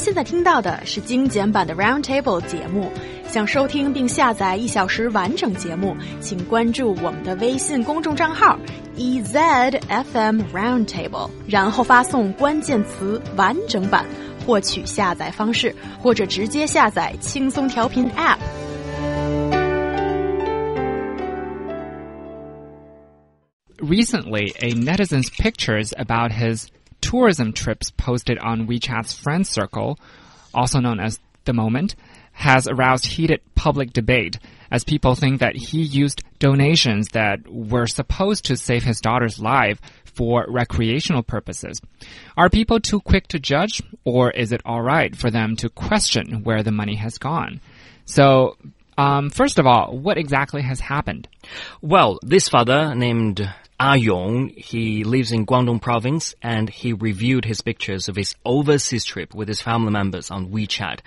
现在听到的是精简版的 Roundtable 节目。想收听并下载一小时完整节目，请关注我们的微信公众账号 EZFM Roundtable，然后发送关键词“完整版”获取下载方式，或者直接下载轻松调频 App。Recently, a netizen's pictures about his tourism trips posted on WeChat's friend circle, also known as The Moment, has aroused heated public debate as people think that he used donations that were supposed to save his daughter's life for recreational purposes. Are people too quick to judge, or is it alright for them to question where the money has gone? So, um, first of all, what exactly has happened? Well, this father named Ah Yong, he lives in Guangdong province and he reviewed his pictures of his overseas trip with his family members on WeChat.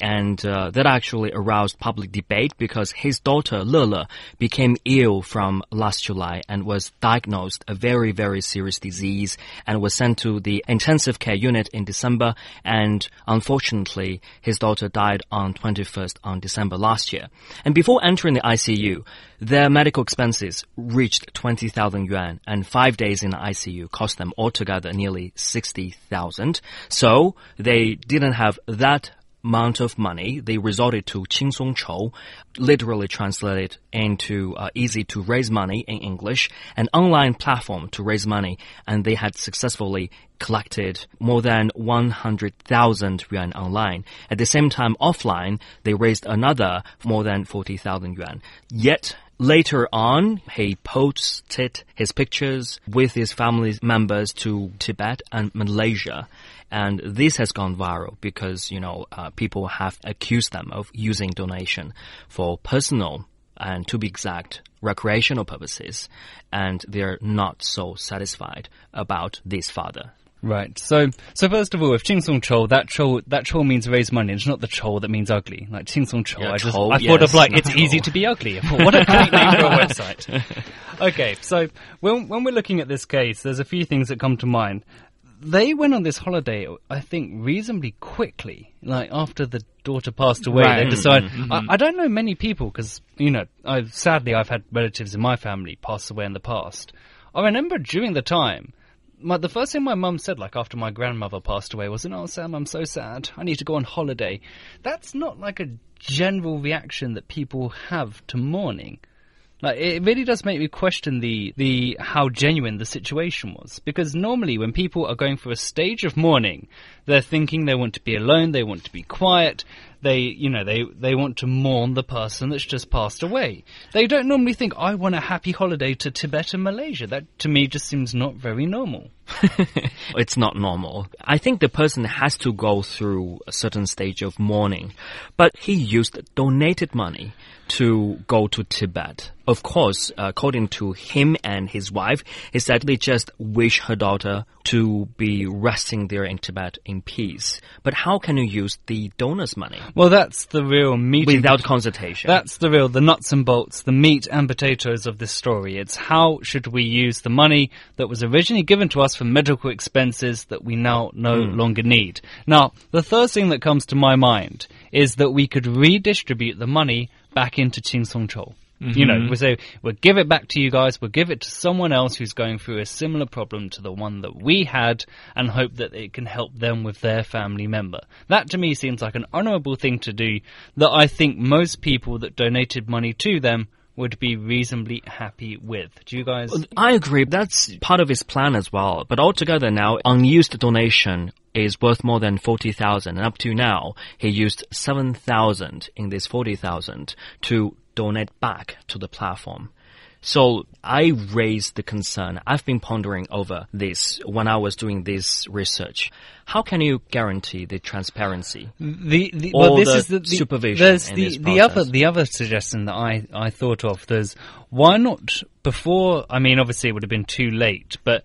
And uh, that actually aroused public debate because his daughter Lele became ill from last July and was diagnosed a very, very serious disease and was sent to the intensive care unit in December. And unfortunately, his daughter died on 21st on December last year. And before entering the ICU, their medical expenses reached 20,000 yuan and five days in ICU cost them altogether nearly 60,000. So they didn't have that amount of money. They resorted to Qingsong Chou, literally translated into uh, easy to raise money in English, an online platform to raise money, and they had successfully collected more than 100,000 yuan online. At the same time, offline, they raised another more than 40,000 yuan. Yet, Later on, he posted his pictures with his family members to Tibet and Malaysia. And this has gone viral because, you know, uh, people have accused them of using donation for personal and to be exact, recreational purposes. And they're not so satisfied about this father. Right. So, so first of all, if Qingsong Chou, that chou, that chou means raise money. It's not the chou that means ugly. Like Qingsong Chou, Yeah, I just, I thought of like, it's easy to be ugly. what a great name for a website. Okay. So when, when we're looking at this case, there's a few things that come to mind. They went on this holiday, I think, reasonably quickly. Like after the daughter passed away, Right. they decided. I, I don't know many people because you know, I sadly I've had relatives in my family pass away in the past. I remember during the time, my, the first thing my mum said, like after my grandmother passed away, was, "Oh, Sam, I'm so sad. I need to go on holiday." That's not like a general reaction that people have to mourning. Like it really does make me question the the how genuine the situation was because normally when people are going through a stage of mourning, they're thinking they want to be alone, they want to be quiet, they you know they they want to mourn the person that's just passed away. They don't normally think I want a happy holiday to Tibet and Malaysia. That to me just seems not very normal. it's not normal. I think the person has to go through a certain stage of mourning, but he used donated money to go to Tibet. Of course, uh, according to him and his wife, he said they just wish her daughter to be resting there in Tibet in peace. But how can you use the donor's money Well, that's the real meat without consultation? That's the real, the nuts and bolts, the meat and potatoes of this story. It's how should we use the money that was originally given to us for medical expenses that we now no hmm. longer need. Now, the first thing that comes to my mind is that we could redistribute the money back into Qingsong Chou. You know, mm-hmm. we say, we'll give it back to you guys, we'll give it to someone else who's going through a similar problem to the one that we had and hope that it can help them with their family member. That to me seems like an honourable thing to do that I think most people that donated money to them would be reasonably happy with. Do you guys? I agree. That's part of his plan as well. But altogether now, unused donation is worth more than 40,000. And up to now, he used 7,000 in this 40,000 to donate back to the platform. So I raised the concern. I've been pondering over this when I was doing this research. How can you guarantee the transparency? The, the well, this the is the, the supervision There's the the other the other suggestion that I I thought of. There's why not before? I mean, obviously it would have been too late, but.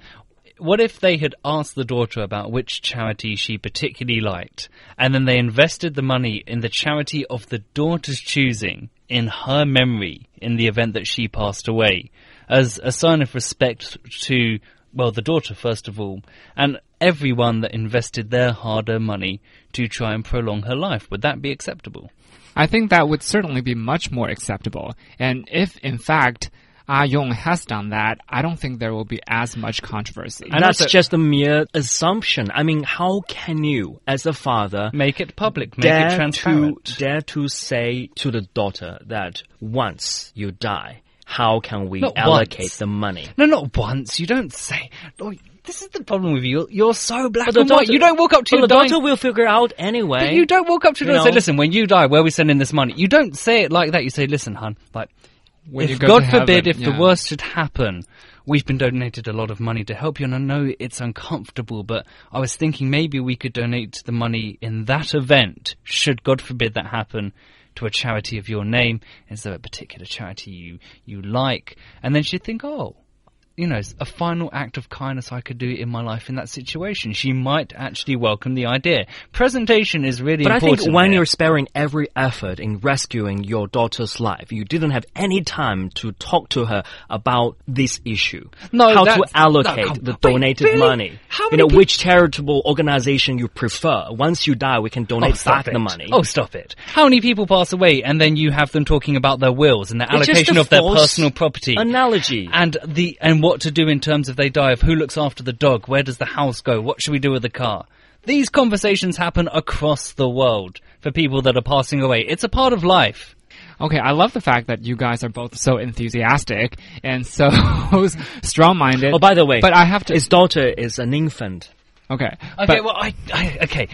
What if they had asked the daughter about which charity she particularly liked, and then they invested the money in the charity of the daughter's choosing in her memory in the event that she passed away, as a sign of respect to well, the daughter first of all, and everyone that invested their hard-earned money to try and prolong her life. Would that be acceptable? I think that would certainly be much more acceptable. And if, in fact, Ah Yong has done that, I don't think there will be as much controversy. And that's just a mere assumption. I mean, how can you, as a father, Make it public, make dare it transparent. to dare to say to the daughter that once you die, how can we Not allocate once. the money? No, not once. You don't say. Oh, this is the problem with you. You're so black But the and white. You don't walk up to your the dying daughter will figure out anyway. But you don't walk up to her You and say, listen, when you die, where are we sending this money? You don't say it like that. You say, listen, hun, like, When if go God to forbid, if yeah. the worst should happen, we've been donated a lot of money to help you, and I know it's uncomfortable, but I was thinking maybe we could donate the money in that event, should God forbid that happen, to a charity of your name, instead of a particular charity you, you like. And then she'd think, oh, you know, a final act of kindness I could do in my life in that situation. She might actually welcome the idea. Presentation is really But I important. think when here. you're sparing every effort in rescuing your daughter's life, you didn't have any time to talk to her about this issue. No, how to allocate no, the wait, donated really? money. How you know peop- which charitable organization you prefer. Once you die, we can oh, donate stop back it. the money. Oh, stop it. How many people pass away and then you have them talking about their wills and the allocation of their personal property? Analogy. and the and what to do in terms of they die of who looks after the dog, where does the house go, what should we do with the car? These conversations happen across the world for people that are passing away. It's a part of life. Okay, I love the fact that you guys are both so enthusiastic and so strong-minded. oh, by the way, but I have to. His daughter is an infant. okay, Okay, but- well, I, I okay.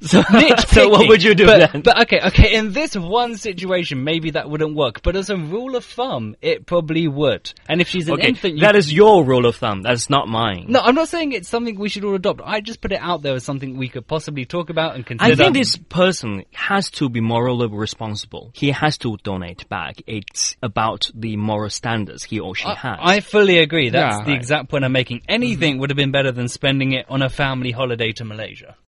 So, so what would you do but, then? But okay, okay. In this one situation, maybe that wouldn't work. But as a rule of thumb, it probably would. And if she's an okay, infant, you that is your rule of thumb. That's not mine. No, I'm not saying it's something we should all adopt. I just put it out there as something we could possibly talk about and consider. I think this person has to be morally responsible. He has to donate back. It's about the moral standards he or she has. I fully agree. That's Yeah, the right. exact point I'm making. Anything mm-hmm. would have been better than spending it on a family holiday to Malaysia.